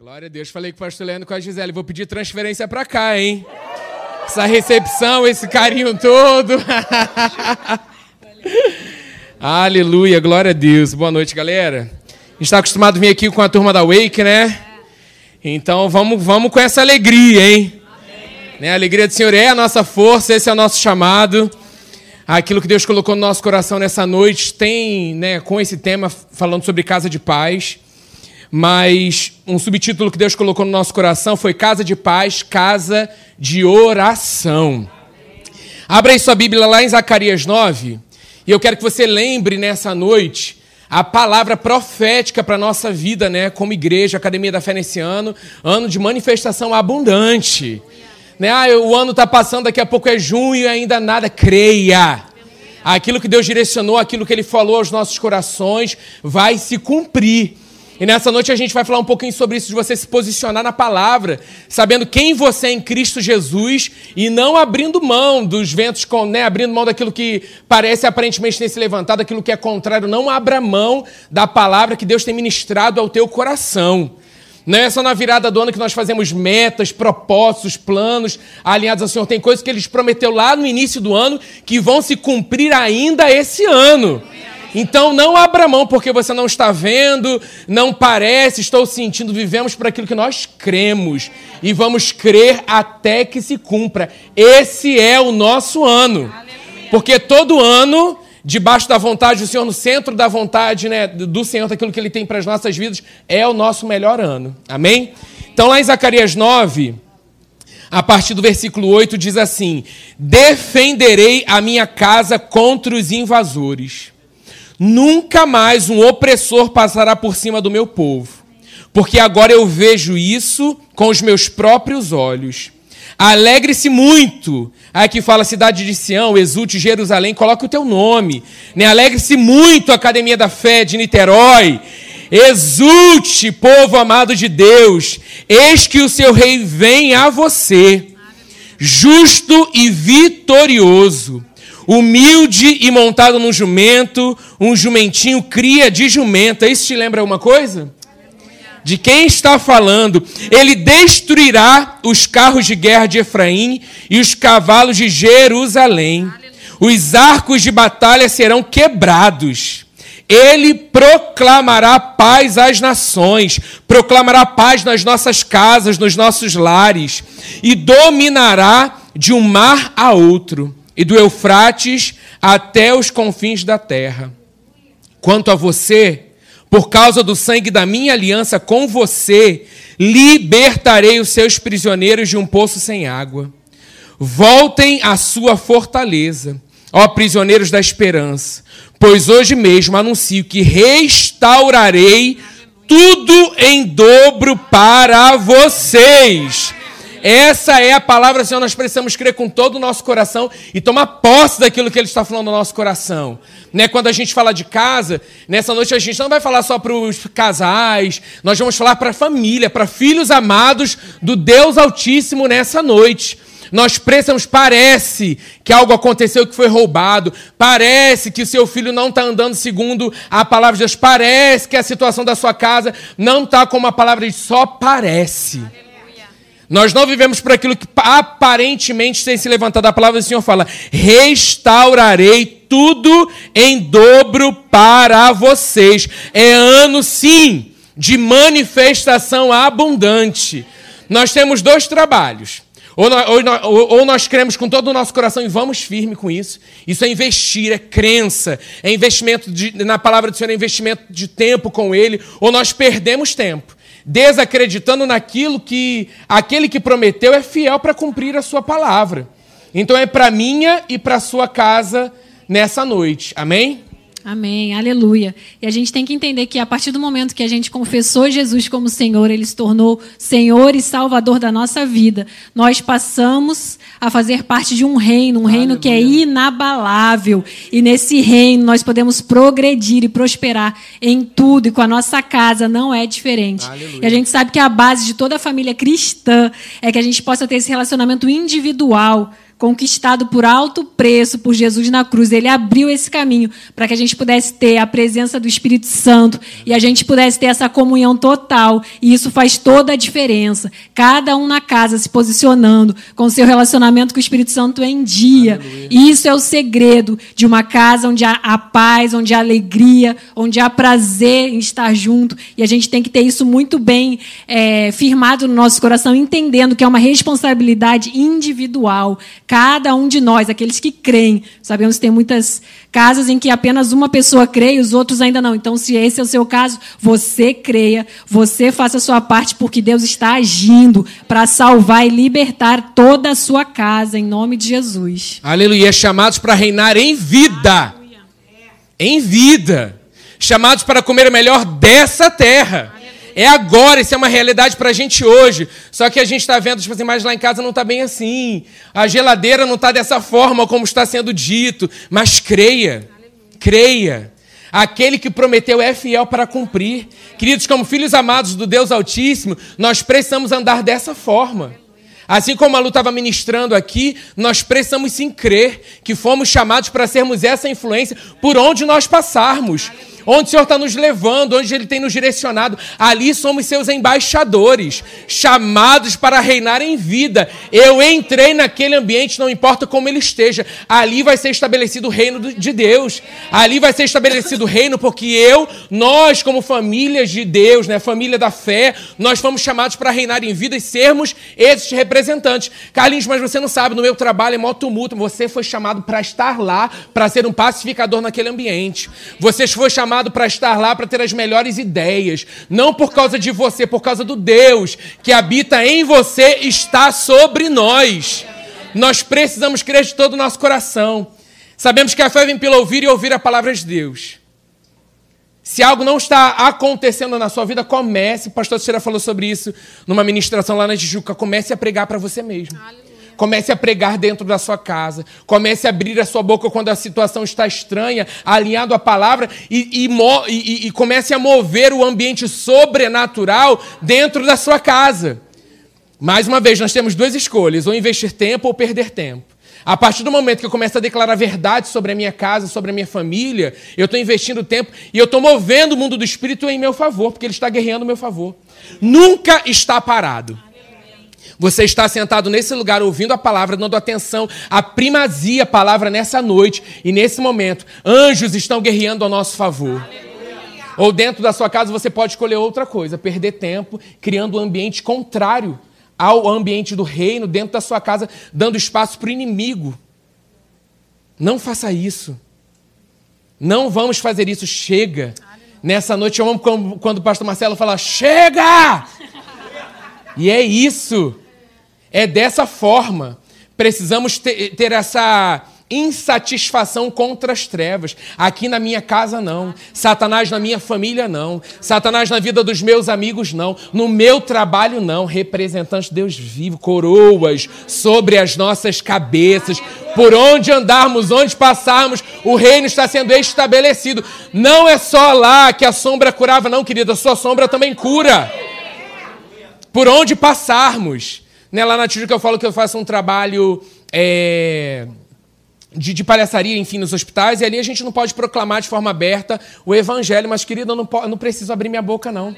Glória a Deus. Falei com o pastor Leandro com a Gisele. Vou pedir transferência para cá, hein? Essa recepção, esse carinho todo. Aleluia, glória a Deus. Boa noite, galera. A gente está acostumado a vir aqui com a turma da Wake, né? Então vamos, vamos com essa alegria, hein? Né? A alegria do Senhor é a nossa força, esse é o nosso chamado. Aquilo que Deus colocou no nosso coração nessa noite tem, né, com esse tema falando sobre casa de paz mas um subtítulo que Deus colocou no nosso coração foi Casa de Paz, Casa de Oração. Abra aí sua Bíblia lá em Zacarias 9, e eu quero que você lembre nessa noite a palavra profética para a nossa vida, né, como igreja, Academia da Fé nesse ano, ano de manifestação abundante. Né? Ah, o ano está passando, daqui a pouco é junho e ainda nada. Creia! Aquilo que Deus direcionou, aquilo que Ele falou aos nossos corações, vai se cumprir. E nessa noite a gente vai falar um pouquinho sobre isso, de você se posicionar na palavra, sabendo quem você é em Cristo Jesus e não abrindo mão dos ventos, né, abrindo mão daquilo que parece aparentemente ter se levantado, aquilo que é contrário. Não abra mão da palavra que Deus tem ministrado ao teu coração. Não é só na virada do ano que nós fazemos metas, propósitos, planos alinhados ao Senhor. Tem coisas que Ele prometeu lá no início do ano que vão se cumprir ainda esse ano. Então não abra mão porque você não está vendo, não parece, estou sentindo, vivemos por aquilo que nós cremos e vamos crer até que se cumpra. Esse é o nosso ano. Porque todo ano, debaixo da vontade do Senhor, no centro da vontade né, do Senhor, daquilo que Ele tem para as nossas vidas, é o nosso melhor ano. Amém? Então lá em Zacarias 9, a partir do versículo 8, diz assim: Defenderei a minha casa contra os invasores Nunca mais um opressor passará por cima do meu povo, porque agora eu vejo isso com os meus próprios olhos. Alegre-se muito. Aqui fala cidade de Sião, exulte Jerusalém, coloque o teu nome. Né? Alegre-se muito, Academia da Fé de Niterói. Exulte, povo amado de Deus. Eis que o seu rei vem a você, justo e vitorioso humilde e montado num jumento, um jumentinho cria de jumenta. Isso te lembra alguma coisa? De quem está falando? Ele destruirá os carros de guerra de Efraim e os cavalos de Jerusalém. Os arcos de batalha serão quebrados. Ele proclamará paz às nações, proclamará paz nas nossas casas, nos nossos lares, e dominará de um mar a outro e do Eufrates até os confins da terra. Quanto a você, por causa do sangue da minha aliança com você, libertarei os seus prisioneiros de um poço sem água. Voltem à sua fortaleza, ó prisioneiros da esperança, pois hoje mesmo anuncio que restaurarei tudo em dobro para vocês. Essa é a palavra, Senhor. Nós precisamos crer com todo o nosso coração e tomar posse daquilo que Ele está falando no nosso coração. Né? Quando a gente fala de casa, nessa noite a gente não vai falar só para os casais, nós vamos falar para a família, para filhos amados do Deus Altíssimo nessa noite. Nós precisamos, parece que algo aconteceu que foi roubado, parece que o seu filho não está andando segundo a palavra de Deus, parece que a situação da sua casa não está como a palavra diz, só parece. Nós não vivemos por aquilo que aparentemente tem se levantado. A palavra do Senhor fala: restaurarei tudo em dobro para vocês. É ano, sim, de manifestação abundante. Nós temos dois trabalhos. Ou nós, ou, ou nós, cremos com todo o nosso coração e vamos firme com isso. Isso é investir, é crença, é investimento de, na palavra do Senhor, é investimento de tempo com Ele, ou nós perdemos tempo desacreditando naquilo que aquele que prometeu é fiel para cumprir a sua palavra. Então é para minha e para sua casa nessa noite. Amém? Amém, aleluia. E a gente tem que entender que a partir do momento que a gente confessou Jesus como Senhor, Ele se tornou Senhor e Salvador da nossa vida. Nós passamos a fazer parte de um reino, um aleluia. reino que é inabalável. E nesse reino nós podemos progredir e prosperar em tudo. E com a nossa casa não é diferente. Aleluia. E a gente sabe que a base de toda a família cristã é que a gente possa ter esse relacionamento individual conquistado por alto preço por Jesus na cruz. Ele abriu esse caminho para que a gente pudesse ter a presença do Espírito Santo e a gente pudesse ter essa comunhão total. E isso faz toda a diferença. Cada um na casa se posicionando com seu relacionamento com o Espírito Santo em dia. Aleluia. Isso é o segredo de uma casa onde há, paz, onde há alegria, onde há prazer em estar junto. E a gente tem que ter isso muito bem é, firmado no nosso coração, entendendo que é uma responsabilidade individual. Cada um de nós, aqueles que creem, sabemos que tem muitas casas em que apenas uma pessoa crê e os outros ainda não. Então, se esse é o seu caso, você creia, você faça a sua parte, porque Deus está agindo para salvar e libertar toda a sua casa, em nome de Jesus. Aleluia. Chamados para reinar em vida. Em vida. Chamados para comer o melhor dessa terra. É agora, isso é uma realidade para a gente hoje. Só que a gente está vendo, tipo assim, mas lá em casa não está bem assim. A geladeira não está dessa forma como está sendo dito. Mas creia, creia. Aquele que prometeu é fiel para cumprir. Queridos, como filhos amados do Deus Altíssimo, nós precisamos andar dessa forma. Assim como a Lu estava ministrando aqui, nós precisamos sim crer que fomos chamados para sermos essa influência por onde nós passarmos onde o Senhor está nos levando, onde Ele tem nos direcionado. Ali somos seus embaixadores, chamados para reinar em vida. Eu entrei naquele ambiente, não importa como ele esteja, ali vai ser estabelecido o reino de Deus. Ali vai ser estabelecido o reino, porque eu, nós, como famílias de Deus, né, família da fé, nós fomos chamados para reinar em vida e sermos esses representantes. Carlinhos, mas você não sabe, no meu trabalho é mó tumulto. Você foi chamado para estar lá, para ser um pacificador naquele ambiente. Você foi chamado chamado para estar lá para ter as melhores ideias. Não por causa de você, por causa do Deus que habita em você, está sobre nós. Nós precisamos crer de todo o nosso coração. Sabemos que a fé vem pelo ouvir e ouvir a palavra de Deus. Se algo não está acontecendo na sua vida, comece. O pastor Teixeira falou sobre isso numa ministração lá na Tijuca. Comece a pregar para você mesmo. Aleluia. Comece a pregar dentro da sua casa. Comece a abrir a sua boca quando a situação está estranha, alinhado à palavra, e, e, e, e comece a mover o ambiente sobrenatural dentro da sua casa. Mais uma vez, nós temos duas escolhas: ou investir tempo ou perder tempo. A partir do momento que eu começo a declarar verdade sobre a minha casa, sobre a minha família, eu estou investindo tempo e eu estou movendo o mundo do espírito em meu favor, porque ele está guerreando meu favor. Nunca está parado. Você está sentado nesse lugar ouvindo a palavra, dando atenção à primazia palavra nessa noite e nesse momento. Anjos estão guerreando ao nosso favor. Aleluia. Ou dentro da sua casa você pode escolher outra coisa, perder tempo criando um ambiente contrário ao ambiente do reino, dentro da sua casa, dando espaço para o inimigo. Não faça isso. Não vamos fazer isso. Chega. Nessa noite eu amo quando o pastor Marcelo fala: chega! E é isso. É dessa forma. Precisamos ter, essa insatisfação contra as trevas. Aqui na minha casa, não. Satanás na minha família, não. Satanás na vida dos meus amigos, não. No meu trabalho, não. Representante de Deus vivo, coroas sobre as nossas cabeças. Por onde andarmos, onde passarmos, o reino está sendo estabelecido. Não é só lá que a sombra curava, não, querida. Sua sombra também cura. Por onde passarmos. Né, lá na Tijuca eu falo que eu faço um trabalho é, de, de, palhaçaria, enfim, nos hospitais, e ali a gente não pode proclamar de forma aberta o evangelho, mas, querido, eu não, eu não preciso abrir minha boca, não.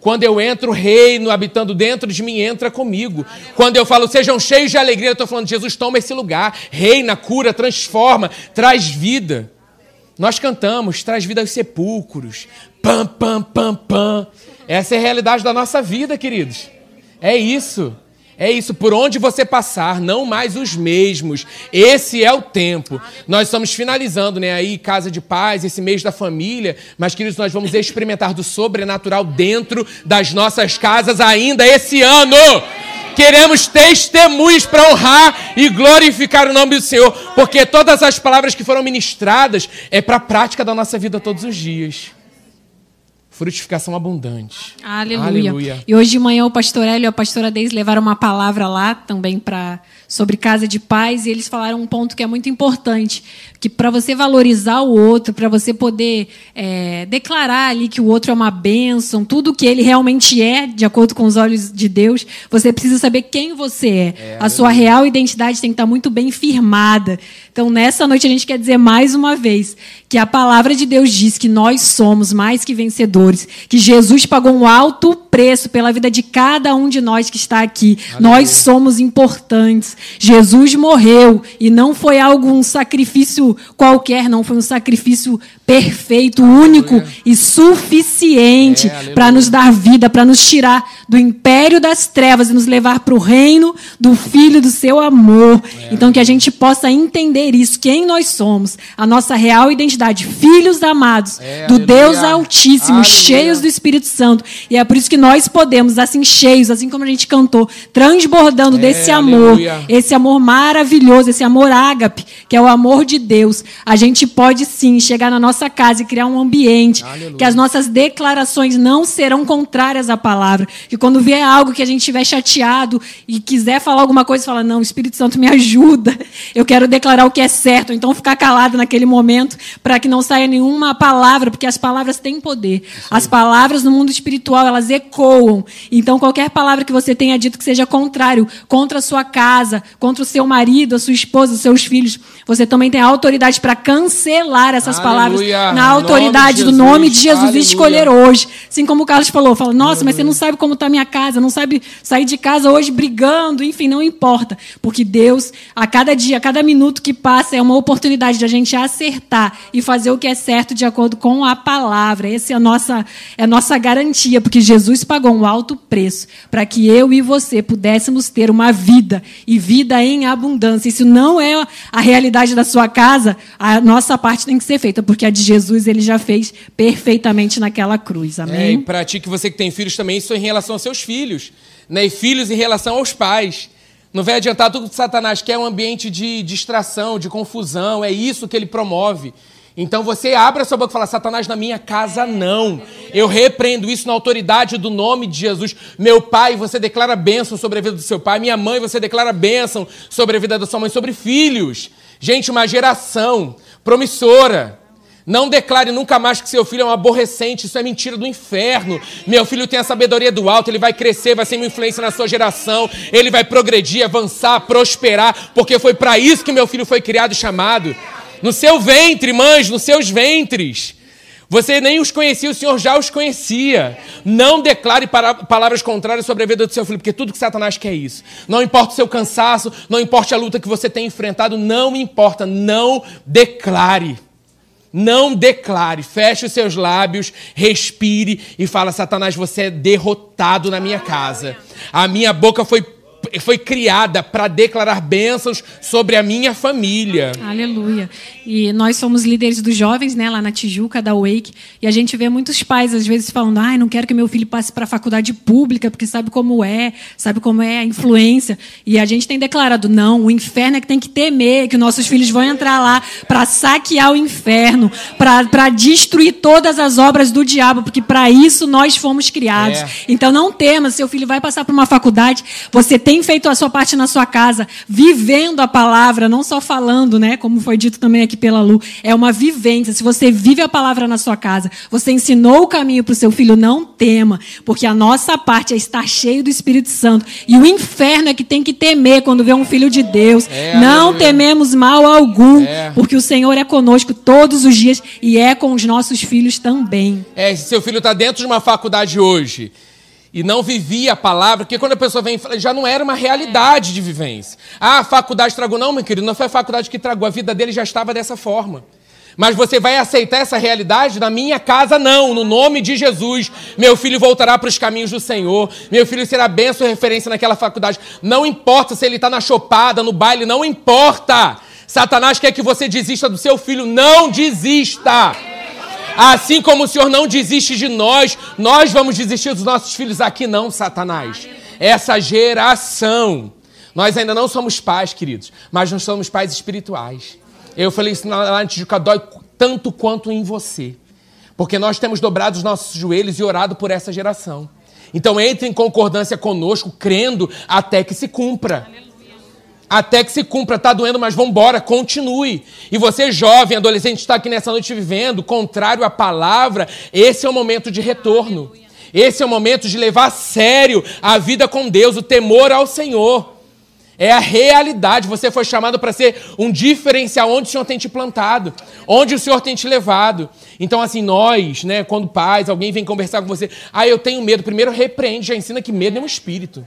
Quando eu entro, o reino habitando dentro de mim entra comigo. Quando eu falo, sejam cheios de alegria, eu estou falando, Jesus toma esse lugar, reina, cura, transforma, traz vida. Nós cantamos, traz vida aos sepulcros. Pam, pam, pam, pam. Essa é a realidade da nossa vida, queridos. É isso. É isso, por onde você passar, não mais os mesmos. Esse é o tempo. Nós estamos finalizando, né, aí Casa de Paz, esse mês da família, mas queridos, nós vamos experimentar do sobrenatural dentro das nossas casas ainda esse ano. Queremos testemunhos para honrar e glorificar o nome do Senhor, porque todas as palavras que foram ministradas é para a prática da nossa vida todos os dias frutificação abundante. Aleluia. Aleluia. E hoje de manhã o pastor Hélio e a pastora Deise levaram uma palavra lá também para sobre casa de paz e eles falaram um ponto que é muito importante, que para você valorizar o outro, para você poder é, declarar ali que o outro é uma bênção, tudo que ele realmente é, de acordo com os olhos de Deus, você precisa saber quem você é. é a sua real identidade tem que estar muito bem firmada. Então, nessa noite, a gente quer dizer mais uma vez que a palavra de Deus diz que nós somos mais que vencedores, que Jesus pagou um alto preço pela vida de cada um de nós que está aqui. Aleluia. Nós somos importantes. Jesus morreu e não foi algo um sacrifício qualquer, não foi um sacrifício perfeito, aleluia. único e suficiente é, para nos dar vida, para nos tirar do império das trevas e nos levar para o reino do Filho do seu amor. É, então que a gente possa entender isso, quem nós somos, a nossa real identidade, filhos amados é, do aleluia. Deus Altíssimo, cheios do Espírito Santo. E é por isso que nós podemos, assim, cheios, assim como a gente cantou, transbordando é, desse amor, aleluia. esse amor maravilhoso, esse amor ágape, que é o amor de Deus. A gente pode sim chegar na nossa casa e criar um ambiente aleluia. que as nossas declarações não serão contrárias à palavra. Que quando vier algo que a gente estiver chateado e quiser falar alguma coisa, fala: Não, Espírito Santo me ajuda. Eu quero declarar o que é certo. Então, ficar calado naquele momento para que não saia nenhuma palavra, porque as palavras têm poder. As palavras no mundo espiritual, elas ecoam. Então, qualquer palavra que você tenha dito que seja contrário, contra a sua casa, contra o seu marido, a sua esposa, os seus filhos, você também tem a autoridade para cancelar essas Aleluia. palavras na autoridade nome do nome de Jesus Aleluia. e escolher hoje. Assim como o Carlos falou, fala, nossa, Aleluia. mas você não sabe como está minha casa, não sabe sair de casa hoje brigando, enfim, não importa. Porque Deus, a cada dia, a cada minuto que passa, é uma oportunidade de a gente acertar e fazer o que é certo de acordo com a palavra. Essa é a nossa, é a nossa garantia, porque Jesus pagou um alto preço para que eu e você pudéssemos ter uma vida e vida em abundância. Isso não é a realidade da sua casa, a nossa parte tem que ser feita, porque a de Jesus ele já fez perfeitamente naquela cruz. Amém? É, e para ti que você que tem filhos também, isso é em relação aos seus filhos. Né? E filhos em relação aos pais. Não vai adiantar tudo que Satanás quer é um ambiente de distração, de confusão, é isso que ele promove. Então você abre a sua boca e fala: Satanás, na minha casa não. Eu repreendo isso na autoridade do nome de Jesus. Meu pai, você declara bênção sobre a vida do seu pai. Minha mãe, você declara bênção sobre a vida da sua mãe, sobre filhos. Gente, uma geração promissora. Não declare nunca mais que seu filho é um aborrecente, isso é mentira do inferno. Meu filho tem a sabedoria do alto, ele vai crescer, vai ser uma influência na sua geração, ele vai progredir, avançar, prosperar, porque foi para isso que meu filho foi criado e chamado. No seu ventre, mães, nos seus ventres. Você nem os conhecia, o Senhor já os conhecia. Não declare palavras contrárias sobre a vida do seu filho, porque tudo que Satanás quer é isso. Não importa o seu cansaço, não importa a luta que você tem enfrentado, não importa, não declare. Não declare, feche os seus lábios, respire e fala: Satanás, você é derrotado na minha casa. A minha boca foi foi criada para declarar bênçãos sobre a minha família. Aleluia. E nós somos líderes dos jovens, né, lá na Tijuca, da Wake, e a gente vê muitos pais às vezes falando: "Ai, não quero que meu filho passe para a faculdade pública, porque sabe como é, sabe como é a influência". E a gente tem declarado: "Não, o inferno é que tem que temer, que nossos filhos vão entrar lá para saquear o inferno, para destruir todas as obras do diabo, porque para isso nós fomos criados". É. Então não tema, seu filho vai passar para uma faculdade, você tem tem feito a sua parte na sua casa, vivendo a palavra, não só falando, né? Como foi dito também aqui pela Lu. É uma vivência. Se você vive a palavra na sua casa, você ensinou o caminho para o seu filho, não tema, porque a nossa parte é estar cheio do Espírito Santo. E o inferno é que tem que temer quando vê um filho de Deus. É, não tememos mal algum, é. porque o Senhor é conosco todos os dias e é com os nossos filhos também. É, se seu filho está dentro de uma faculdade hoje e não vivia a palavra, porque quando a pessoa vem, já não era uma realidade de vivência. Ah, a faculdade tragou. Não, meu querido, não foi a faculdade que tragou, a vida dele já estava dessa forma. Mas você vai aceitar essa realidade? Na minha casa, não, no nome de Jesus. Meu filho voltará para os caminhos do Senhor. Meu filho será benção referência naquela faculdade. Não importa se ele está na chopada, no baile, não importa. Satanás quer que você desista do seu filho. Não desista. Assim como o Senhor não desiste de nós, nós vamos desistir dos nossos filhos aqui, não, Satanás. Essa geração. Nós ainda não somos pais, queridos, mas nós somos pais espirituais. Eu falei isso lá no Tijuca, dói tanto quanto em você. Porque nós temos dobrado os nossos joelhos e orado por essa geração. Então entre em concordância conosco, crendo até que se cumpra. Até que se cumpra. Está doendo, mas vamos embora, continue. E você, jovem, adolescente, está aqui nessa noite vivendo, contrário à palavra, esse é o momento de retorno. Esse é o momento de levar a sério a vida com Deus, o temor ao Senhor. É a realidade. Você foi chamado para ser um diferencial onde o Senhor tem te plantado, onde o Senhor tem te levado. Então, assim, nós, né, quando pais, alguém vem conversar com você, ah, eu tenho medo. Primeiro, repreende, já ensina que medo é um espírito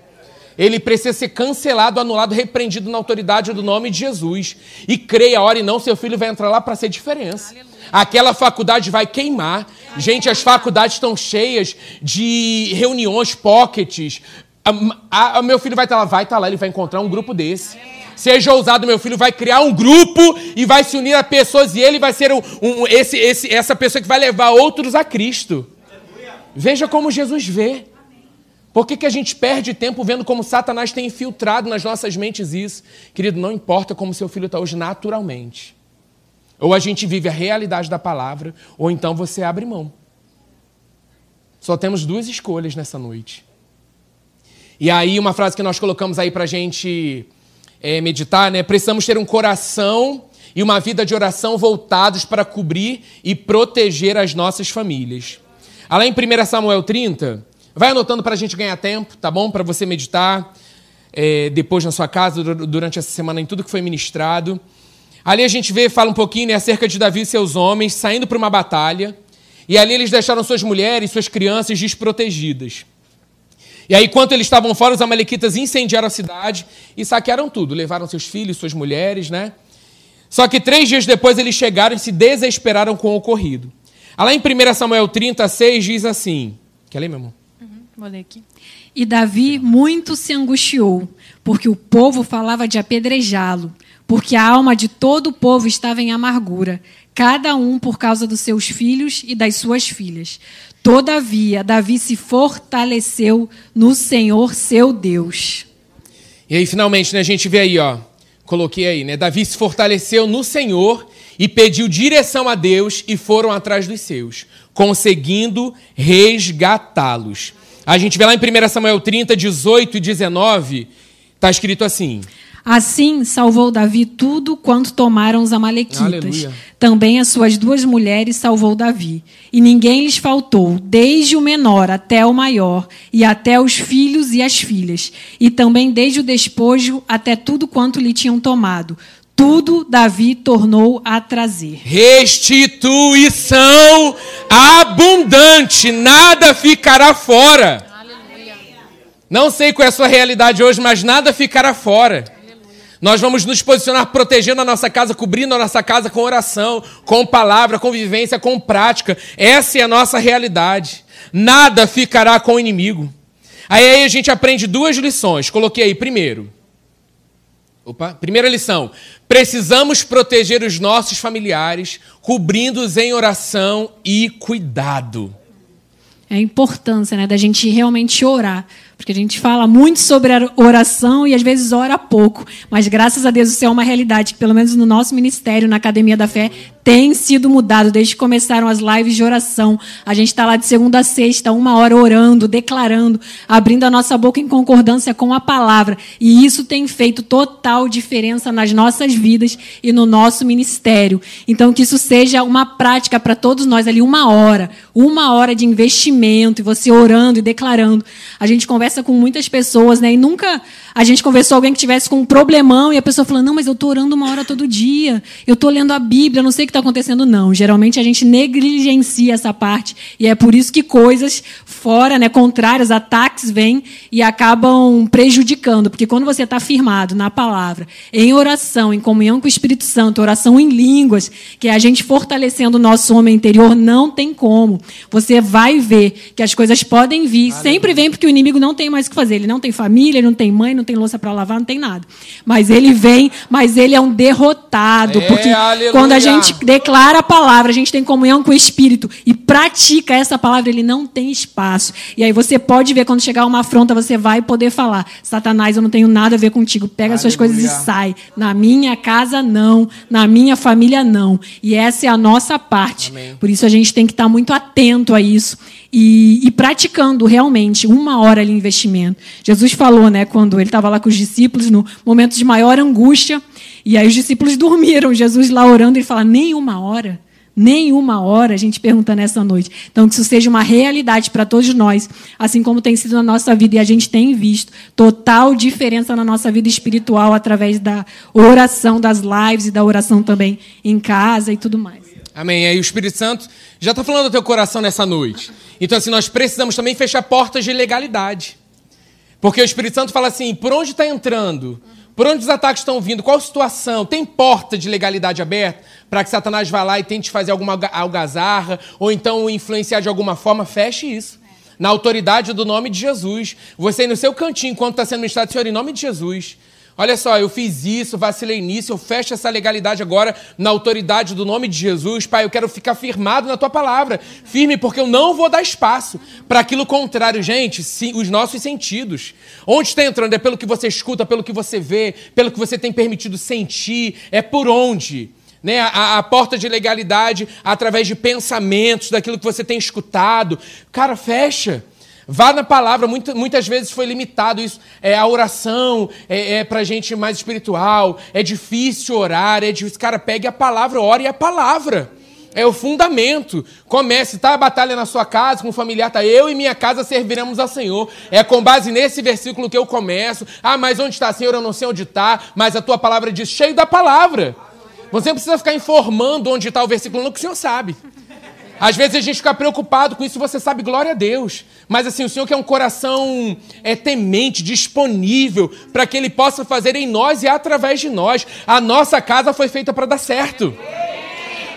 ele precisa ser cancelado, anulado, repreendido na autoridade do nome de Jesus. E creia, ore não, seu filho vai entrar lá para ser diferença. Aleluia. Aquela faculdade vai queimar. Aleluia. Gente, as faculdades estão cheias de reuniões, pockets. A, a, meu filho vai estar lá, vai estar lá, ele vai encontrar um grupo desse. Seja ousado, meu filho vai criar um grupo e vai se unir a pessoas e ele vai ser um, um, esse, esse, essa pessoa que vai levar outros a Cristo. Veja como Jesus vê. Por que, que a gente perde tempo vendo como Satanás tem infiltrado nas nossas mentes isso? Querido, não importa como seu filho está hoje naturalmente. Ou a gente vive a realidade da palavra, ou então você abre mão. Só temos duas escolhas nessa noite. E aí, uma frase que nós colocamos aí para a gente é, meditar, né? Precisamos ter um coração e uma vida de oração voltados para cobrir e proteger as nossas famílias. Além em 1 Samuel 30, Vai anotando para a gente ganhar tempo, tá bom? Para você meditar é, depois na sua casa, durante essa semana, em tudo que foi ministrado. Ali a gente vê, fala um pouquinho né, acerca de Davi e seus homens saindo para uma batalha. E ali eles deixaram suas mulheres, suas crianças desprotegidas. E aí, enquanto eles estavam fora, os amalequitas incendiaram a cidade e saquearam tudo. Levaram seus filhos, suas mulheres, né? Só que três dias depois eles chegaram e se desesperaram com o ocorrido. Lá em 1 Samuel 36 diz assim: Quer ler, meu irmão? Vou ler aqui. E Davi muito se angustiou, porque o povo falava de apedrejá-lo, porque a alma de todo o povo estava em amargura, cada um por causa dos seus filhos e das suas filhas. Todavia, Davi se fortaleceu no Senhor seu Deus. E aí, finalmente, né, a gente vê aí, ó. Coloquei aí, né? Davi se fortaleceu no Senhor e pediu direção a Deus e foram atrás dos seus, conseguindo resgatá-los. A gente vê lá em 1 Samuel 30, 18 e 19, está escrito assim. Assim salvou Davi tudo quanto tomaram os amalequitas. Aleluia. Também as suas duas mulheres salvou Davi. E ninguém lhes faltou, desde o menor até o maior, e até os filhos e as filhas, e também desde o despojo até tudo quanto lhe tinham tomado. Tudo Davi tornou a trazer. Restituição abundante, nada ficará fora. Aleluia. Não sei qual é a sua realidade hoje, mas nada ficará fora. Nós vamos nos posicionar protegendo a nossa casa, cobrindo a nossa casa com oração, com palavra, com vivência, com prática. Essa é a nossa realidade. Nada ficará com o inimigo. Aí a gente aprende duas lições. Coloquei aí, primeiro. Opa, primeira lição. Precisamos proteger os nossos familiares, cobrindo-os em oração e cuidado. É a importância né, da gente realmente orar. Porque a gente fala muito sobre oração e às vezes ora pouco. Mas graças a Deus isso é uma realidade que, pelo menos no nosso ministério, na Academia da Fé, tem sido mudado desde que começaram as lives de oração. A gente está lá de segunda a sexta, uma hora orando, declarando, abrindo a nossa boca em concordância com a palavra. E isso tem feito total diferença nas nossas vidas e no nosso ministério. Então, que isso seja uma prática para todos nós ali, uma hora, uma hora de investimento, e você orando e declarando. A gente conversa com muitas pessoas, né? E nunca a gente conversou com alguém que tivesse com um problemão e a pessoa falando: Não, mas eu estou orando uma hora todo dia, eu estou lendo a Bíblia, não sei o que está acontecendo. Não. Geralmente a gente negligencia essa parte e é por isso que coisas fora, né, contrárias, ataques vêm e acabam prejudicando. Porque quando você está firmado na palavra, em oração, em comunhão com o Espírito Santo, oração em línguas, que é a gente fortalecendo o nosso homem interior, não tem como. Você vai ver que as coisas podem vir, Aleluia. sempre vem porque o inimigo não tem mais o que fazer. Ele não tem família, ele não tem mãe, não não tem louça para lavar, não tem nada. Mas ele vem, mas ele é um derrotado. É, porque aleluia. quando a gente declara a palavra, a gente tem comunhão com o Espírito e pratica essa palavra, ele não tem espaço. E aí você pode ver, quando chegar uma afronta, você vai poder falar: Satanás, eu não tenho nada a ver contigo. Pega aleluia. suas coisas e sai. Na minha casa, não. Na minha família, não. E essa é a nossa parte. Amém. Por isso a gente tem que estar muito atento a isso e, e, praticando realmente uma hora ali investimento. Jesus falou, né, quando ele estava lá com os discípulos, no momento de maior angústia, e aí os discípulos dormiram, Jesus lá orando, ele fala, nem uma hora, nem uma hora, a gente pergunta nessa noite. Então, que isso seja uma realidade para todos nós, assim como tem sido na nossa vida, e a gente tem visto total diferença na nossa vida espiritual através da oração, das lives e da oração também em casa e tudo mais. Amém. Aí o Espírito Santo já está falando do teu coração nessa noite. Então, assim, nós precisamos também fechar portas de legalidade. Porque o Espírito Santo fala assim: por onde está entrando? Por onde os ataques estão vindo? Qual situação? Tem porta de legalidade aberta para que Satanás vá lá e tente fazer alguma algazarra ou então influenciar de alguma forma? Feche isso. Na autoridade do nome de Jesus. Você no seu cantinho, enquanto está sendo ministrado, Senhor, em nome de Jesus. Olha só, eu fiz isso, vacilei nisso, eu fecho essa legalidade agora na autoridade do nome de Jesus. Pai, eu quero ficar firmado na tua palavra. Firme, porque eu não vou dar espaço para aquilo contrário. Gente, sim, os nossos sentidos. Onde está entrando? É pelo que você escuta, pelo que você vê, pelo que você tem permitido sentir. É por onde? Né, a, a porta de legalidade através de pensamentos, daquilo que você tem escutado. Cara, fecha. Vá na palavra, muitas, vezes foi limitado isso. É, a oração é, é para gente mais espiritual, é difícil orar, é difícil. Cara, pegue a palavra, ore a palavra. É o fundamento. Comece, tá a batalha na sua casa, com o familiar, tá? Eu e minha casa serviremos ao Senhor. É com base nesse versículo que eu começo. Ah, mas onde está, Senhor? Eu não sei onde está, mas a tua palavra diz, cheio da palavra. Você não precisa ficar informando onde está o versículo, não, que o Senhor sabe. Às vezes a gente fica preocupado com isso, você sabe, glória a Deus. Mas assim, o Senhor quer um coração é, temente, disponível, para que Ele possa fazer em nós e através de nós. A nossa casa foi feita para dar certo.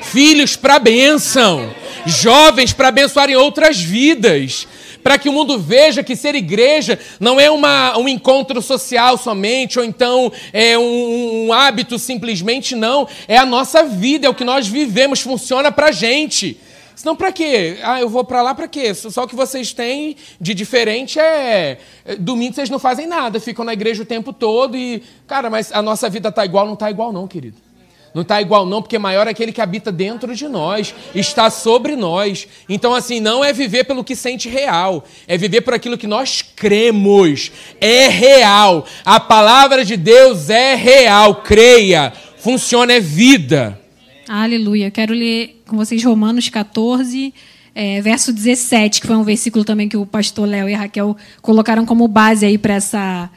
Filhos para bênção. Jovens para abençoarem outras vidas para que o mundo veja que ser igreja não é uma, um encontro social somente, ou então é um, um hábito simplesmente, não. É a nossa vida, é o que nós vivemos, funciona para gente. Senão, para quê? Ah, eu vou para lá para quê? Só o que vocês têm de diferente é, é. Domingo vocês não fazem nada, ficam na igreja o tempo todo e. Cara, mas a nossa vida está igual? Não está igual, não, querido. Não está igual, não, porque maior é aquele que habita dentro de nós, está sobre nós. Então, assim, não é viver pelo que sente real, é viver por aquilo que nós cremos. É real. A palavra de Deus é real. Creia. Funciona, é vida. Aleluia. Quero ler com vocês Romanos 14, é, verso 17, que foi um versículo também que o pastor Léo e Raquel colocaram como base aí para essa,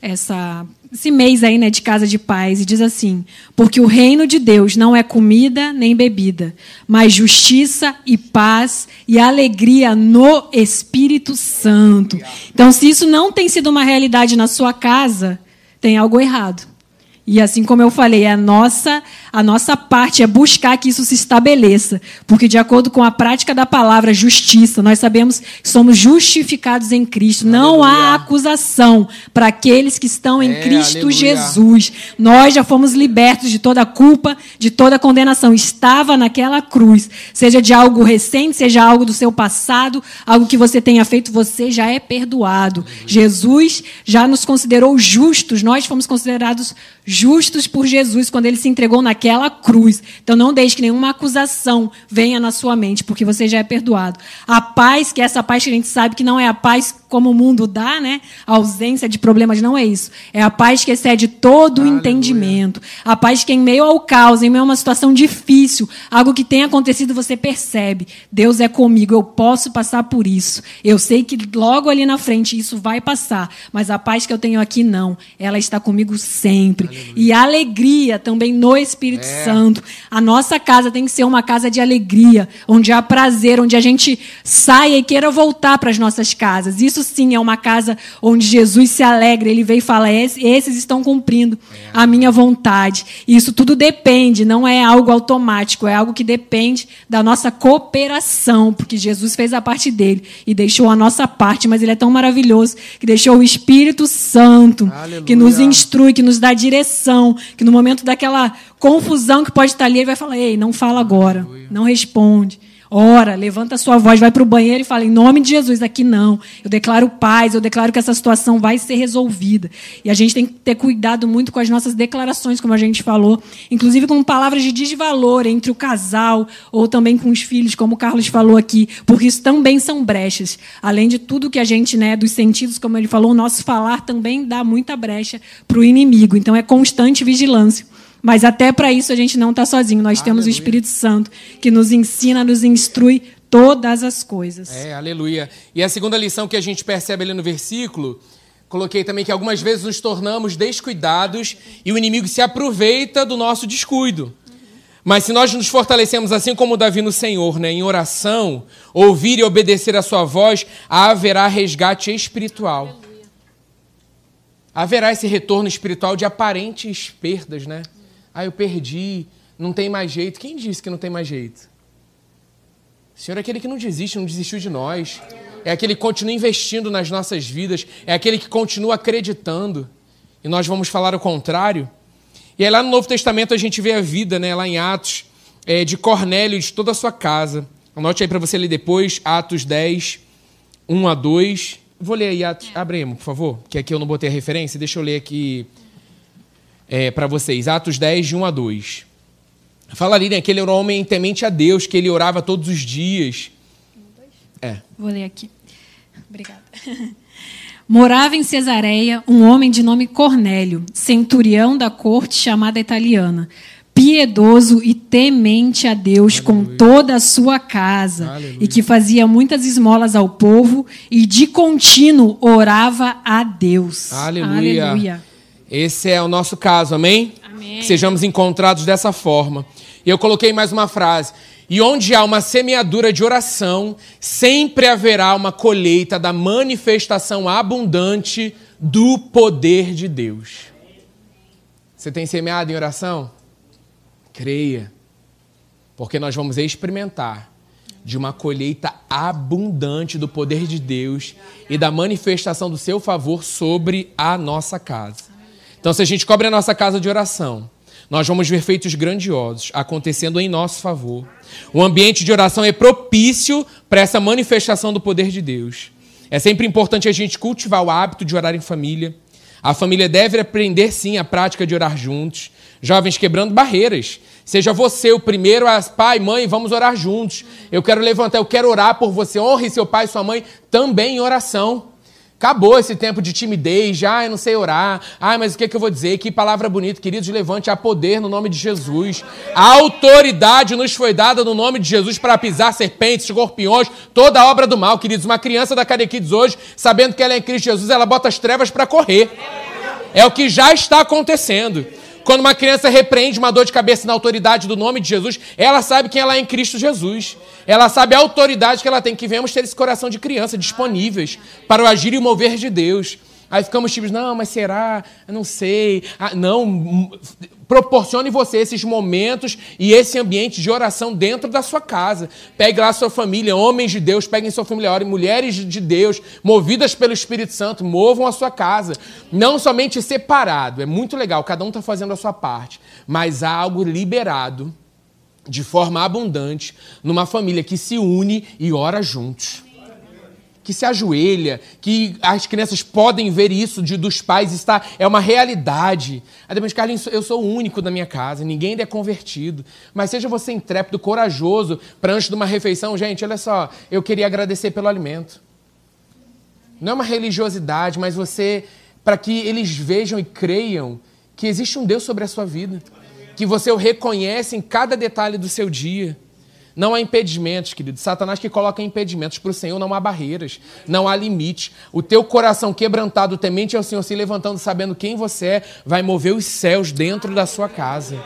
essa, esse mês aí, né, de casa de paz. E diz assim: Porque o reino de Deus não é comida nem bebida, mas justiça e paz e alegria no Espírito Santo. Então, se isso não tem sido uma realidade na sua casa, tem algo errado. E assim como eu falei, a nossa, a nossa parte é buscar que isso se estabeleça, porque de acordo com a prática da palavra justiça, nós sabemos que somos justificados em Cristo. Aleluia. Não há acusação para aqueles que estão em é, Cristo aleluia. Jesus. Nós já fomos libertos de toda culpa, de toda condenação. Estava naquela cruz, seja de algo recente, seja algo do seu passado, algo que você tenha feito, você já é perdoado. Jesus já nos considerou justos, nós fomos considerados justos por Jesus quando ele se entregou naquela cruz. Então não deixe que nenhuma acusação venha na sua mente, porque você já é perdoado. A paz, que é essa paz que a gente sabe que não é a paz como o mundo dá, né? A ausência de problemas não é isso. É a paz que excede todo o entendimento. A paz que em meio ao caos, em meio a uma situação difícil, algo que tem acontecido, você percebe. Deus é comigo, eu posso passar por isso. Eu sei que logo ali na frente isso vai passar, mas a paz que eu tenho aqui não. Ela está comigo sempre. Aleluia. E alegria também no Espírito é. Santo. A nossa casa tem que ser uma casa de alegria, onde há prazer, onde a gente saia e queira voltar para as nossas casas. Isso sim é uma casa onde Jesus se alegra. Ele veio e fala: esses estão cumprindo a minha vontade. E isso tudo depende, não é algo automático, é algo que depende da nossa cooperação, porque Jesus fez a parte dele e deixou a nossa parte, mas ele é tão maravilhoso que deixou o Espírito Santo Aleluia. que nos instrui, que nos dá direção, que no momento daquela confusão que pode estar ali, ele vai falar: ei, não fala agora, Aleluia. não responde ora, levanta a sua voz, vai para o banheiro e fala: em nome de Jesus, aqui não. Eu declaro paz, eu declaro que essa situação vai ser resolvida. E a gente tem que ter cuidado muito com as nossas declarações, como a gente falou, inclusive com palavras de desvalor entre o casal ou também com os filhos, como o Carlos falou aqui, porque isso também são brechas. Além de tudo que a gente, né, dos sentidos, como ele falou, o nosso falar também dá muita brecha para o inimigo. Então é constante vigilância. Mas até para isso a gente não está sozinho. Nós aleluia. temos o Espírito Santo que nos ensina, nos instrui todas as coisas. É, aleluia. E a segunda lição que a gente percebe ali no versículo, coloquei também que algumas vezes nos tornamos descuidados e o inimigo se aproveita do nosso descuido. Mas se nós nos fortalecemos assim como Davi no Senhor, né, em oração, ouvir e obedecer a sua voz, haverá resgate espiritual. Aleluia. Haverá esse retorno espiritual de aparentes perdas, né? Ah, eu perdi, não tem mais jeito. Quem disse que não tem mais jeito? O Senhor é aquele que não desiste, não desistiu de nós. É aquele que continua investindo nas nossas vidas. É aquele que continua acreditando. E nós vamos falar o contrário. E aí lá no Novo Testamento a gente vê a vida, né, lá em Atos, é, de Cornélio e de toda a sua casa. Anote aí para você ler depois, Atos 10, 1 a 2. Vou ler aí, Atos. Abre por favor, que aqui eu não botei a referência. Deixa eu ler aqui é, para vocês. Atos 10, de 1 a 2. Fala ali, né, que ele era um homem temente a Deus, que ele orava todos os dias. É. Vou ler aqui. Obrigada. Morava em Cesareia um homem de nome Cornélio, centurião da corte chamada italiana, piedoso e temente a Deus Aleluia. com toda a sua casa, Aleluia. e que fazia muitas esmolas ao povo e de contínuo orava a Deus. Aleluia. Aleluia. Esse é o nosso caso, amém? amém? Que sejamos encontrados dessa forma. E eu coloquei mais uma frase. E onde há uma semeadura de oração, sempre haverá uma colheita da manifestação abundante do poder de Deus. Você tem semeado em oração? Creia, porque nós vamos experimentar de uma colheita abundante do poder de Deus e da manifestação do seu favor sobre a nossa casa. Então, se a gente cobre a nossa casa de oração, nós vamos ver feitos grandiosos acontecendo em nosso favor. O ambiente de oração é propício para essa manifestação do poder de Deus. É sempre importante a gente cultivar o hábito de orar em família. A família deve aprender, sim, a prática de orar juntos. Jovens quebrando barreiras. Seja você o primeiro, as pai, mãe, vamos orar juntos. Eu quero levantar, eu quero orar por você. Honre seu pai e sua mãe também em oração. Acabou esse tempo de timidez, já eu não sei orar. Ai, mas o que, é que eu vou dizer? Que palavra bonita, queridos, levante a poder no nome de Jesus. A autoridade nos foi dada no nome de Jesus para pisar serpentes, escorpiões, toda a obra do mal, queridos. Uma criança da Cadequides hoje, sabendo que ela é em Cristo Jesus, ela bota as trevas para correr. É o que já está acontecendo. Quando uma criança repreende uma dor de cabeça na autoridade do nome de Jesus, ela sabe quem ela é em Cristo Jesus. Ela sabe a autoridade que ela tem, que vemos ter esse coração de criança disponíveis para o agir e o mover de Deus. Aí ficamos tipos, não, mas será? Eu não sei. Ah, não, proporcione você esses momentos e esse ambiente de oração dentro da sua casa. Pegue lá a sua família, homens de Deus, peguem sua família, orem, mulheres de Deus, movidas pelo Espírito Santo, movam a sua casa. Não somente separado, é muito legal, cada um está fazendo a sua parte, mas há algo liberado de forma abundante numa família que se une e ora juntos que se ajoelha, que as crianças podem ver isso de, dos pais, está, é uma realidade. Aí depois, Carlinhos, eu sou o único da minha casa, ninguém ainda é convertido. Mas seja você intrépido, corajoso, para antes de uma refeição, gente, olha só, eu queria agradecer pelo alimento. Não é uma religiosidade, mas você, para que eles vejam e creiam que existe um Deus sobre a sua vida, que você o reconhece em cada detalhe do seu dia. Não há impedimentos, querido. Satanás que coloca impedimentos para o Senhor, não há barreiras, não há limite. O teu coração quebrantado, temente ao Senhor, se levantando, sabendo quem você é, vai mover os céus dentro da sua casa.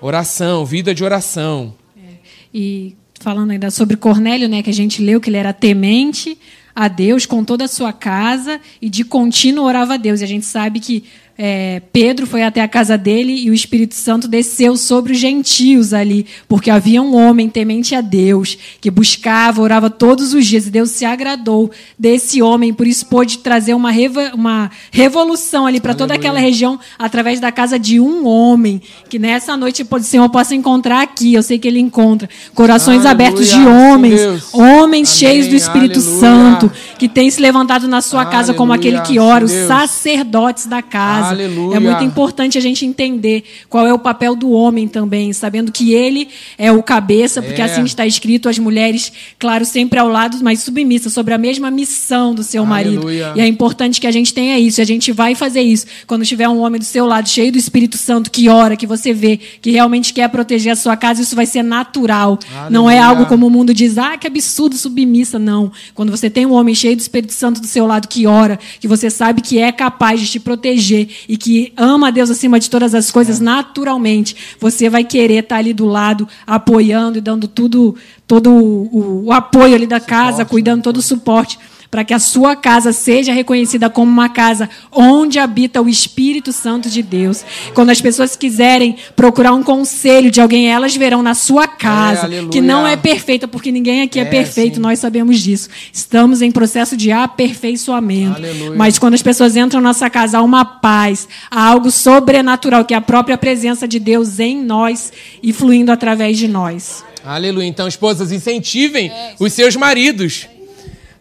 Oração, vida de oração. É. E falando ainda sobre Cornélio, né, que a gente leu que ele era temente a Deus com toda a sua casa e de contínuo orava a Deus. E a gente sabe que é, Pedro foi até a casa dele e o Espírito Santo desceu sobre os gentios ali, porque havia um homem temente a Deus, que buscava, orava todos os dias, e Deus se agradou desse homem, por isso pôde trazer uma, reva, uma revolução ali para toda aquela região através da casa de um homem, que nessa noite o Senhor possa encontrar aqui, eu sei que ele encontra, corações Aleluia. abertos de homens, homens Amém. cheios do Espírito Aleluia. Santo, que tem se levantado na sua casa Aleluia. como aquele que ora, os sacerdotes da casa. Aleluia. É muito importante a gente entender qual é o papel do homem também, sabendo que ele é o cabeça, porque é. assim está escrito, as mulheres, claro, sempre ao lado, mas submissas, sobre a mesma missão do seu marido. Aleluia. E é importante que a gente tenha isso, e a gente vai fazer isso quando tiver um homem do seu lado, cheio do Espírito Santo, que ora, que você vê, que realmente quer proteger a sua casa, isso vai ser natural. Aleluia. Não é algo como o mundo diz, ah, que absurdo, submissa. Não. Quando você tem um homem cheio do Espírito Santo do seu lado, que ora, que você sabe que é capaz de te proteger e que ama a Deus acima de todas as coisas, é. naturalmente, você vai querer estar ali do lado, apoiando e dando tudo, todo o, o apoio ali da suporte, casa, cuidando né? todo o suporte para que a sua casa seja reconhecida como uma casa onde habita o Espírito Santo de Deus. Quando as pessoas quiserem procurar um conselho de alguém, elas verão na sua casa, é, que não é perfeita, porque ninguém aqui é, é perfeito, sim. nós sabemos disso. Estamos em processo de aperfeiçoamento. Aleluia. Mas quando as pessoas entram na nossa casa, há uma paz, há algo sobrenatural, que é a própria presença de Deus em nós e fluindo através de nós. Aleluia. Então, esposas, incentivem é. os seus maridos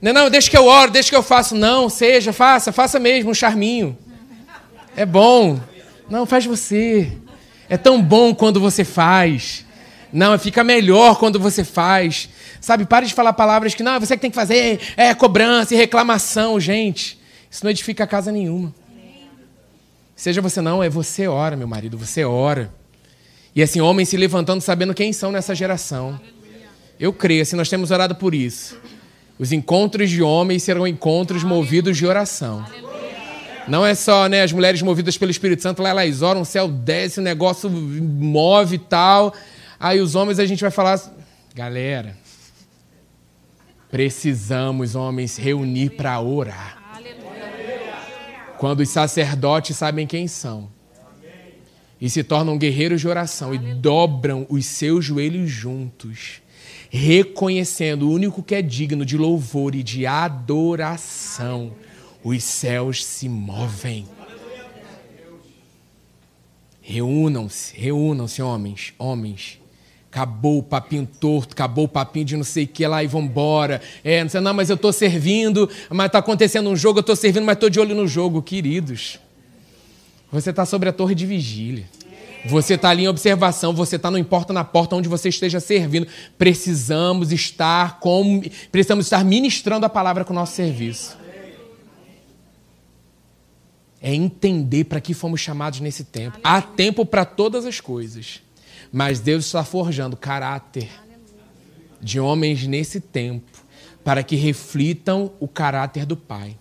não, não, deixa que eu oro, deixa que eu faço. Não, seja, faça, faça mesmo um charminho. É bom. Não, faz você. É tão bom quando você faz. Não, fica melhor quando você faz. Sabe, pare de falar palavras que, não, é você que tem que fazer, é cobrança e reclamação, gente. Isso não edifica casa nenhuma. Seja você não, é você ora, meu marido, você ora. E assim, homens se levantando sabendo quem são nessa geração. Eu creio, assim, nós temos orado por isso. Os encontros de homens serão encontros movidos de oração. Não é só né, as mulheres movidas pelo Espírito Santo, lá elas oram, o céu desce, o negócio move e tal. Aí os homens a gente vai falar, galera, precisamos, homens, reunir para orar. Quando os sacerdotes sabem quem são e se tornam guerreiros de oração e dobram os seus joelhos juntos reconhecendo o único que é digno de louvor e de adoração, os céus se movem. Reúnam-se, reúnam-se, homens, homens. Acabou o papinho torto, acabou o papinho de não sei o que lá e vambora. É, não sei, não, mas eu estou servindo, mas está acontecendo um jogo, eu estou servindo, mas estou de olho no jogo, queridos. Você está sobre a torre de vigília. Você está ali em observação, você está, não importa na porta onde você esteja servindo. Precisamos estar com, precisamos estar ministrando a palavra com o nosso serviço. É entender para que fomos chamados nesse tempo. Há tempo para todas as coisas. Mas Deus está forjando caráter de homens nesse tempo para que reflitam o caráter do Pai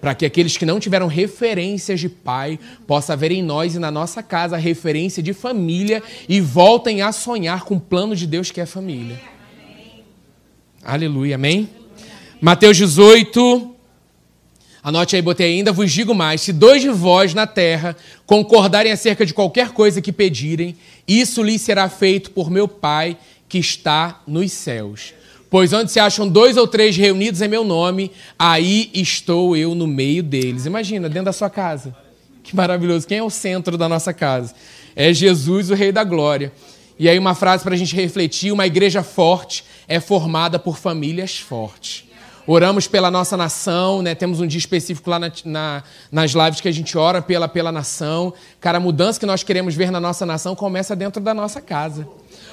para que aqueles que não tiveram referências de pai possam ver em nós e na nossa casa referência de família e voltem a sonhar com o plano de Deus que é família. Aleluia, amém? Mateus 18. Anote aí, botei ainda, vos digo mais: se dois de vós na terra concordarem acerca de qualquer coisa que pedirem, isso lhes será feito por meu Pai que está nos céus. Pois onde se acham dois ou três reunidos em meu nome, aí estou eu no meio deles. Imagina, dentro da sua casa. Que maravilhoso. Quem é o centro da nossa casa? É Jesus, o Rei da Glória. E aí, uma frase para a gente refletir: uma igreja forte é formada por famílias fortes. Oramos pela nossa nação, né? temos um dia específico lá na, na, nas lives que a gente ora pela, pela nação. Cara, a mudança que nós queremos ver na nossa nação começa dentro da nossa casa.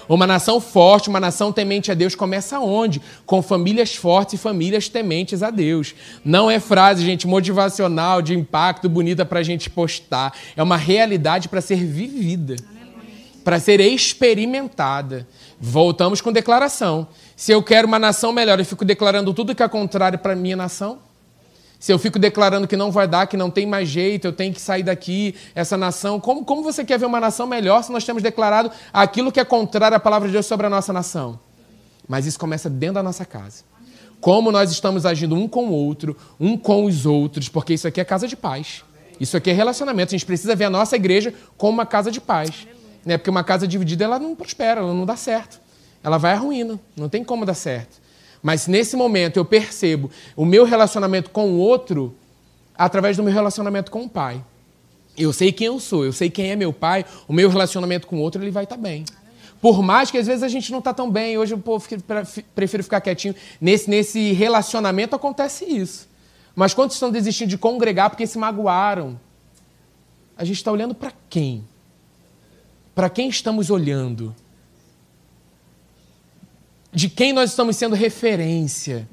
Uma nação forte, uma nação temente a Deus começa onde? Com famílias fortes e famílias tementes a Deus. Não é frase, gente, motivacional, de impacto, bonita para a gente postar. É uma realidade para ser vivida, para ser experimentada. Voltamos com declaração. Se eu quero uma nação melhor, eu fico declarando tudo que é contrário para a minha nação? Se eu fico declarando que não vai dar, que não tem mais jeito, eu tenho que sair daqui, essa nação. Como, como você quer ver uma nação melhor se nós temos declarado aquilo que é contrário à palavra de Deus sobre a nossa nação? Mas isso começa dentro da nossa casa. Como nós estamos agindo um com o outro, um com os outros, porque isso aqui é casa de paz. Isso aqui é relacionamento. A gente precisa ver a nossa igreja como uma casa de paz. Né? Porque uma casa dividida ela não prospera, ela não dá certo. Ela vai à ruína. Não tem como dar certo. Mas se nesse momento eu percebo o meu relacionamento com o outro através do meu relacionamento com o pai. Eu sei quem eu sou, eu sei quem é meu pai, o meu relacionamento com o outro ele vai estar tá bem. Por mais que às vezes a gente não está tão bem, hoje eu prefiro ficar quietinho. Nesse, nesse relacionamento acontece isso. Mas quantos estão desistindo de congregar porque se magoaram? A gente está olhando para quem? Para quem estamos olhando? De quem nós estamos sendo referência?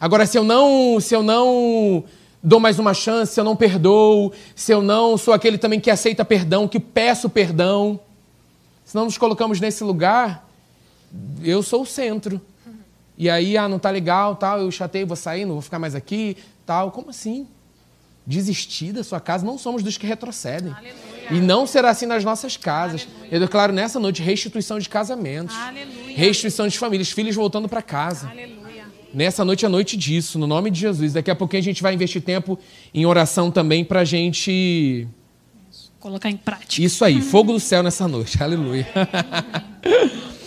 Agora, se eu não, se eu não dou mais uma chance, se eu não perdoo, se eu não sou aquele também que aceita perdão, que peço perdão, se não nos colocamos nesse lugar, eu sou o centro. E aí, ah, não tá legal, tal, eu chatei, vou sair, não vou ficar mais aqui, tal. Como assim? Desistir da sua casa, não somos dos que retrocedem. Aleluia. E não será assim nas nossas casas. Aleluia. Eu declaro nessa noite restituição de casamentos, Aleluia. restituição de famílias, filhos voltando para casa. Aleluia. Nessa noite é noite disso, no nome de Jesus. Daqui a pouquinho a gente vai investir tempo em oração também para a gente. Colocar em prática. Isso aí, fogo do céu nessa noite. Aleluia.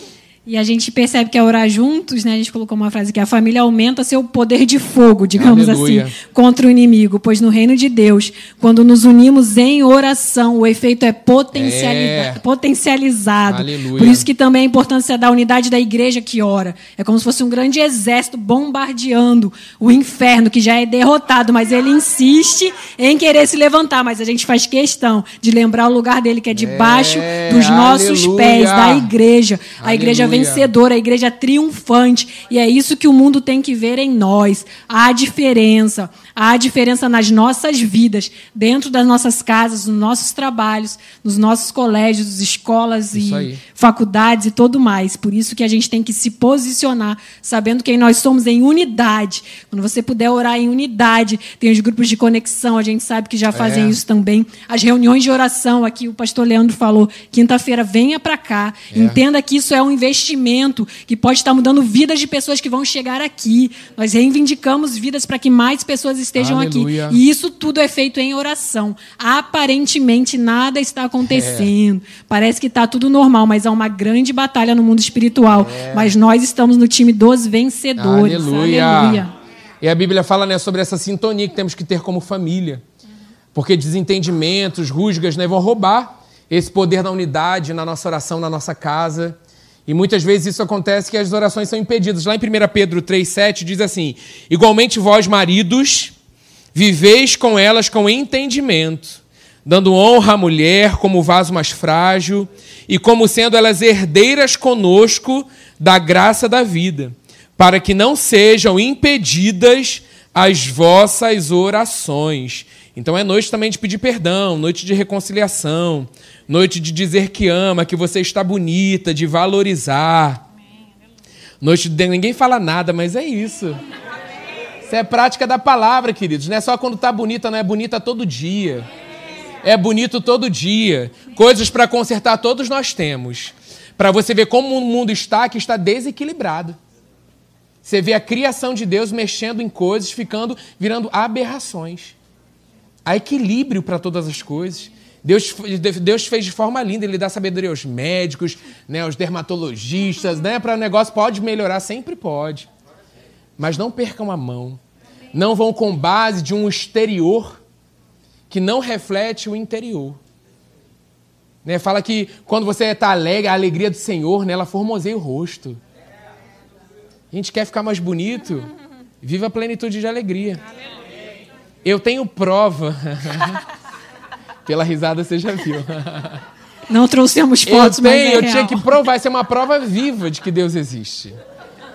E a gente percebe que a orar juntos, né? A gente colocou uma frase que a família aumenta seu poder de fogo, digamos Aleluia. assim, contra o inimigo, pois no reino de Deus, quando nos unimos em oração, o efeito é, é. potencializado. Aleluia. Por isso que também a importância da unidade da igreja que ora. É como se fosse um grande exército bombardeando o inferno que já é derrotado, mas ele insiste em querer se levantar, mas a gente faz questão de lembrar o lugar dele que é debaixo é. dos nossos Aleluia. pés da igreja. A igreja vencedora, a igreja triunfante. E é isso que o mundo tem que ver em nós. Há diferença. Há diferença nas nossas vidas, dentro das nossas casas, nos nossos trabalhos, nos nossos colégios, escolas isso e aí. faculdades e tudo mais. Por isso que a gente tem que se posicionar, sabendo quem nós somos em unidade. Quando você puder orar em unidade, tem os grupos de conexão, a gente sabe que já fazem é. isso também. As reuniões de oração, aqui o pastor Leandro falou, quinta-feira venha para cá. É. Entenda que isso é um investimento que pode estar mudando vidas de pessoas que vão chegar aqui. Nós reivindicamos vidas para que mais pessoas estejam Aleluia. aqui. E isso tudo é feito em oração. Aparentemente nada está acontecendo. É. Parece que está tudo normal, mas há uma grande batalha no mundo espiritual. É. Mas nós estamos no time dos vencedores. Aleluia. Aleluia. E a Bíblia fala né, sobre essa sintonia que temos que ter como família. Porque desentendimentos, rusgas né, vão roubar esse poder da unidade na nossa oração, na nossa casa. E muitas vezes isso acontece que as orações são impedidas. Lá em 1 Pedro 3,7 diz assim: Igualmente vós, maridos, viveis com elas com entendimento, dando honra à mulher como vaso mais frágil, e como sendo elas herdeiras conosco da graça da vida, para que não sejam impedidas as vossas orações. Então é noite também de pedir perdão, noite de reconciliação, noite de dizer que ama, que você está bonita, de valorizar. Noite de ninguém fala nada, mas é isso. Isso é prática da palavra, queridos. Não é só quando está bonita, não é bonita todo dia. É bonito todo dia. Coisas para consertar todos nós temos. Para você ver como o mundo está, que está desequilibrado. Você vê a criação de Deus mexendo em coisas, ficando, virando aberrações. Há equilíbrio para todas as coisas. Deus, Deus fez de forma linda, Ele dá sabedoria aos médicos, né, aos dermatologistas, né, para o negócio pode melhorar, sempre pode. Mas não percam a mão. Não vão com base de um exterior que não reflete o interior. Né, fala que quando você está alegre, a alegria do Senhor, né, ela formoseia o rosto. A gente quer ficar mais bonito, viva a plenitude de alegria. Eu tenho prova. Pela risada você já viu. Não trouxemos fotos, eu tenho, mas é eu real. tinha que provar, isso é uma prova viva de que Deus existe.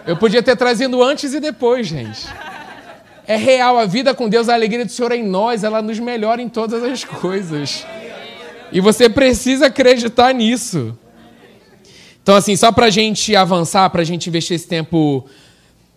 Eu podia ter trazido antes e depois, gente. É real, a vida com Deus, a alegria do Senhor é em nós, ela nos melhora em todas as coisas. E você precisa acreditar nisso. Então, assim, só para a gente avançar, para a gente investir esse tempo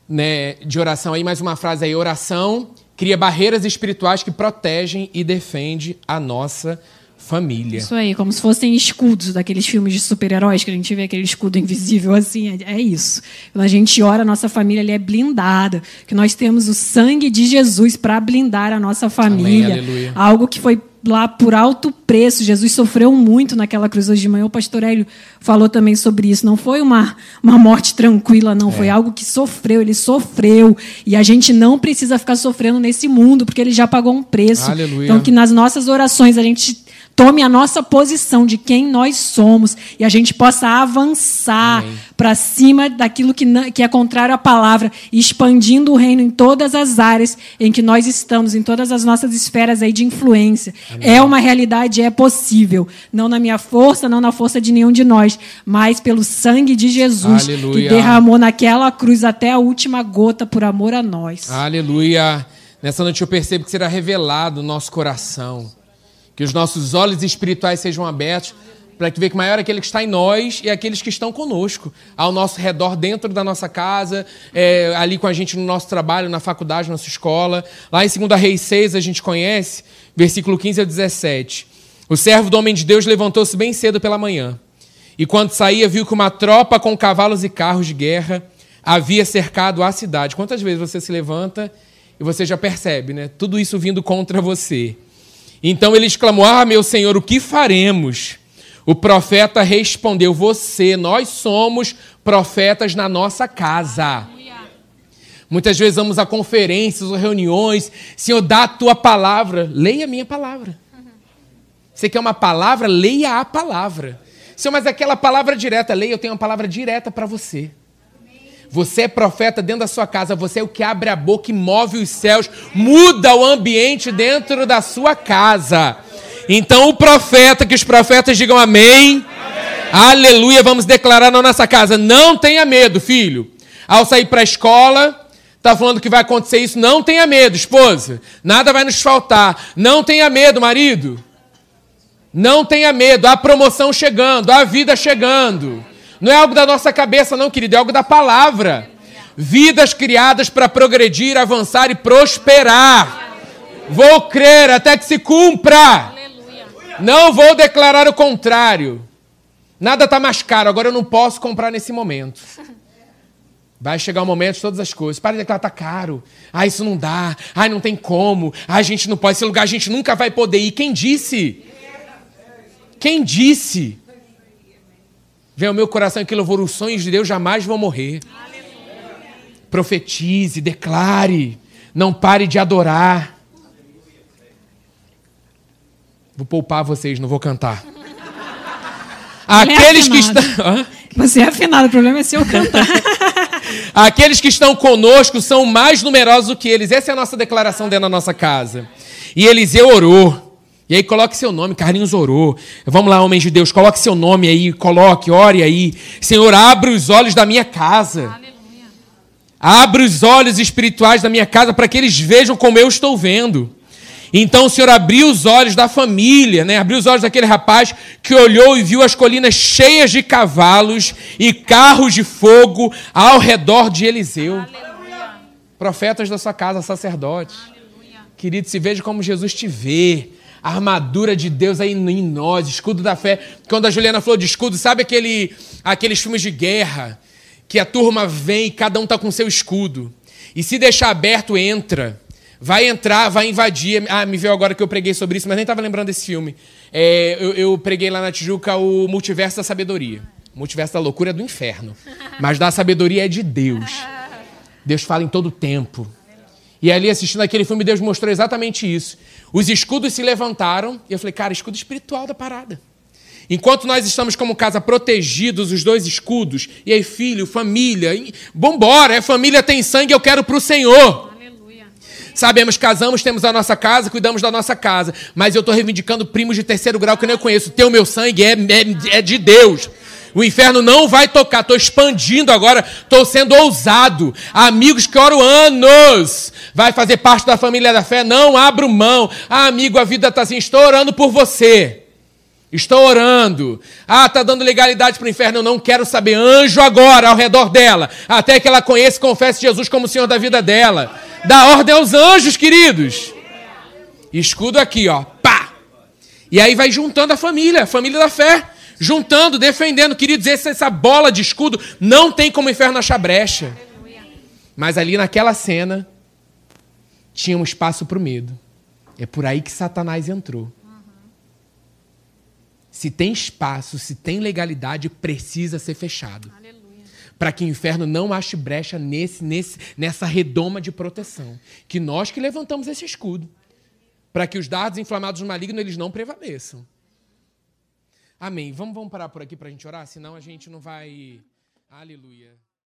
né, de oração aí, mais uma frase aí: oração cria barreiras espirituais que protegem e defendem a nossa família. Isso aí, como se fossem escudos daqueles filmes de super-heróis que a gente vê aquele escudo invisível assim. É, é isso. Quando a gente ora, a nossa família é blindada. Que nós temos o sangue de Jesus para blindar a nossa família. Amém, Algo que foi lá por alto preço. Jesus sofreu muito naquela cruz hoje de manhã. O pastor Hélio falou também sobre isso. Não foi uma, uma morte tranquila, não. É. Foi algo que sofreu. Ele sofreu. E a gente não precisa ficar sofrendo nesse mundo, porque ele já pagou um preço. Aleluia. Então, que nas nossas orações a gente tome a nossa posição de quem nós somos e a gente possa avançar para cima daquilo que, que é contrário à palavra, expandindo o reino em todas as áreas em que nós estamos, em todas as nossas esferas aí de influência. Amém. É uma realidade, é possível. Não na minha força, não na força de nenhum de nós, mas pelo sangue de Jesus Aleluia. que derramou naquela cruz até a última gota por amor a nós. Aleluia. Nessa noite eu percebo que será revelado o nosso coração que os nossos olhos espirituais sejam abertos para que veja que maior é aquele que está em nós e aqueles que estão conosco, ao nosso redor, dentro da nossa casa, é, ali com a gente no nosso trabalho, na faculdade, na nossa escola. Lá em 2 Reis 6, a gente conhece, versículo 15 a 17. O servo do homem de Deus levantou-se bem cedo pela manhã. E quando saía, viu que uma tropa com cavalos e carros de guerra havia cercado a cidade. Quantas vezes você se levanta e você já percebe, né? Tudo isso vindo contra você. Então ele exclamou: Ah, meu senhor, o que faremos? O profeta respondeu: Você, nós somos profetas na nossa casa. Muitas vezes vamos a conferências ou reuniões, Senhor, dá a tua palavra, leia a minha palavra. Você quer uma palavra? Leia a palavra. Senhor, mas aquela palavra direta, leia, eu tenho uma palavra direta para você. Você é profeta dentro da sua casa, você é o que abre a boca e move os céus, muda o ambiente dentro da sua casa. Então, o profeta, que os profetas digam amém. amém. Aleluia, vamos declarar na nossa casa: não tenha medo, filho. Ao sair para a escola, está falando que vai acontecer isso, não tenha medo, esposa. Nada vai nos faltar. Não tenha medo, marido. Não tenha medo, há promoção chegando, há vida chegando. Não é algo da nossa cabeça, não, querido, é algo da palavra. Vidas criadas para progredir, avançar e prosperar. Vou crer até que se cumpra. Não vou declarar o contrário. Nada está mais caro, agora eu não posso comprar nesse momento. Vai chegar o momento de todas as coisas. Para de declarar, está caro. Ah, isso não dá. Ah, não tem como. Ah, a gente não pode. Esse lugar a gente nunca vai poder ir. Quem disse? Quem disse? Vem ao meu coração que louvor, os sonhos de Deus jamais vão morrer. Aleluia. Profetize, declare, não pare de adorar. Vou poupar vocês, não vou cantar. Aqueles é que estão. Você é afinado, o problema é se eu cantar. Aqueles que estão conosco são mais numerosos do que eles. Essa é a nossa declaração dentro da nossa casa. E Eliseu orou. E aí coloque seu nome, Carlinhos orou. Vamos lá, homens de Deus, coloque seu nome aí, coloque, ore aí. Senhor, abre os olhos da minha casa. Aleluia. Abre os olhos espirituais da minha casa para que eles vejam como eu estou vendo. Então o Senhor abriu os olhos da família, né? abriu os olhos daquele rapaz que olhou e viu as colinas cheias de cavalos e carros de fogo ao redor de Eliseu. Aleluia. Profetas da sua casa, sacerdotes. Aleluia. Querido, se veja como Jesus te vê a armadura de Deus aí em nós, escudo da fé. Quando a Juliana falou de escudo, sabe aquele, aqueles filmes de guerra que a turma vem e cada um está com seu escudo. E se deixar aberto, entra. Vai entrar, vai invadir. Ah, me veio agora que eu preguei sobre isso, mas nem estava lembrando desse filme. É, eu, eu, preguei lá na Tijuca o Multiverso da Sabedoria. O multiverso da loucura é do inferno. Mas da sabedoria é de Deus. Deus fala em todo tempo. E ali assistindo aquele filme, Deus mostrou exatamente isso. Os escudos se levantaram e eu falei, cara, escudo espiritual da parada. Enquanto nós estamos como casa protegidos, os dois escudos, e aí filho, família, vambora, é família tem sangue, eu quero para o Senhor. Aleluia. Sabemos, casamos, temos a nossa casa, cuidamos da nossa casa, mas eu estou reivindicando primos de terceiro grau que eu nem conheço. Teu meu sangue é, é, é de Deus. O inferno não vai tocar. Estou expandindo agora. Estou sendo ousado. Amigos que oram anos. Vai fazer parte da família da fé. Não abro mão. Ah, amigo, a vida está assim. Estou orando por você. Estou orando. Ah, está dando legalidade para o inferno. Eu não quero saber. Anjo agora ao redor dela. Até que ela conheça e confesse Jesus como Senhor da vida dela. Dá ordem aos anjos, queridos. Escudo aqui, ó. Pá! E aí vai juntando a família, a família da fé. Juntando, defendendo. Queria dizer, essa bola de escudo não tem como o inferno achar brecha. Mas ali naquela cena, tinha um espaço para o medo. É por aí que Satanás entrou. Se tem espaço, se tem legalidade, precisa ser fechado. Para que o inferno não ache brecha nesse, nesse, nessa redoma de proteção. Que nós que levantamos esse escudo. Para que os dardos inflamados do maligno eles não prevaleçam. Amém. Vamos, vamos parar por aqui para a gente orar, senão a gente não vai. Aleluia.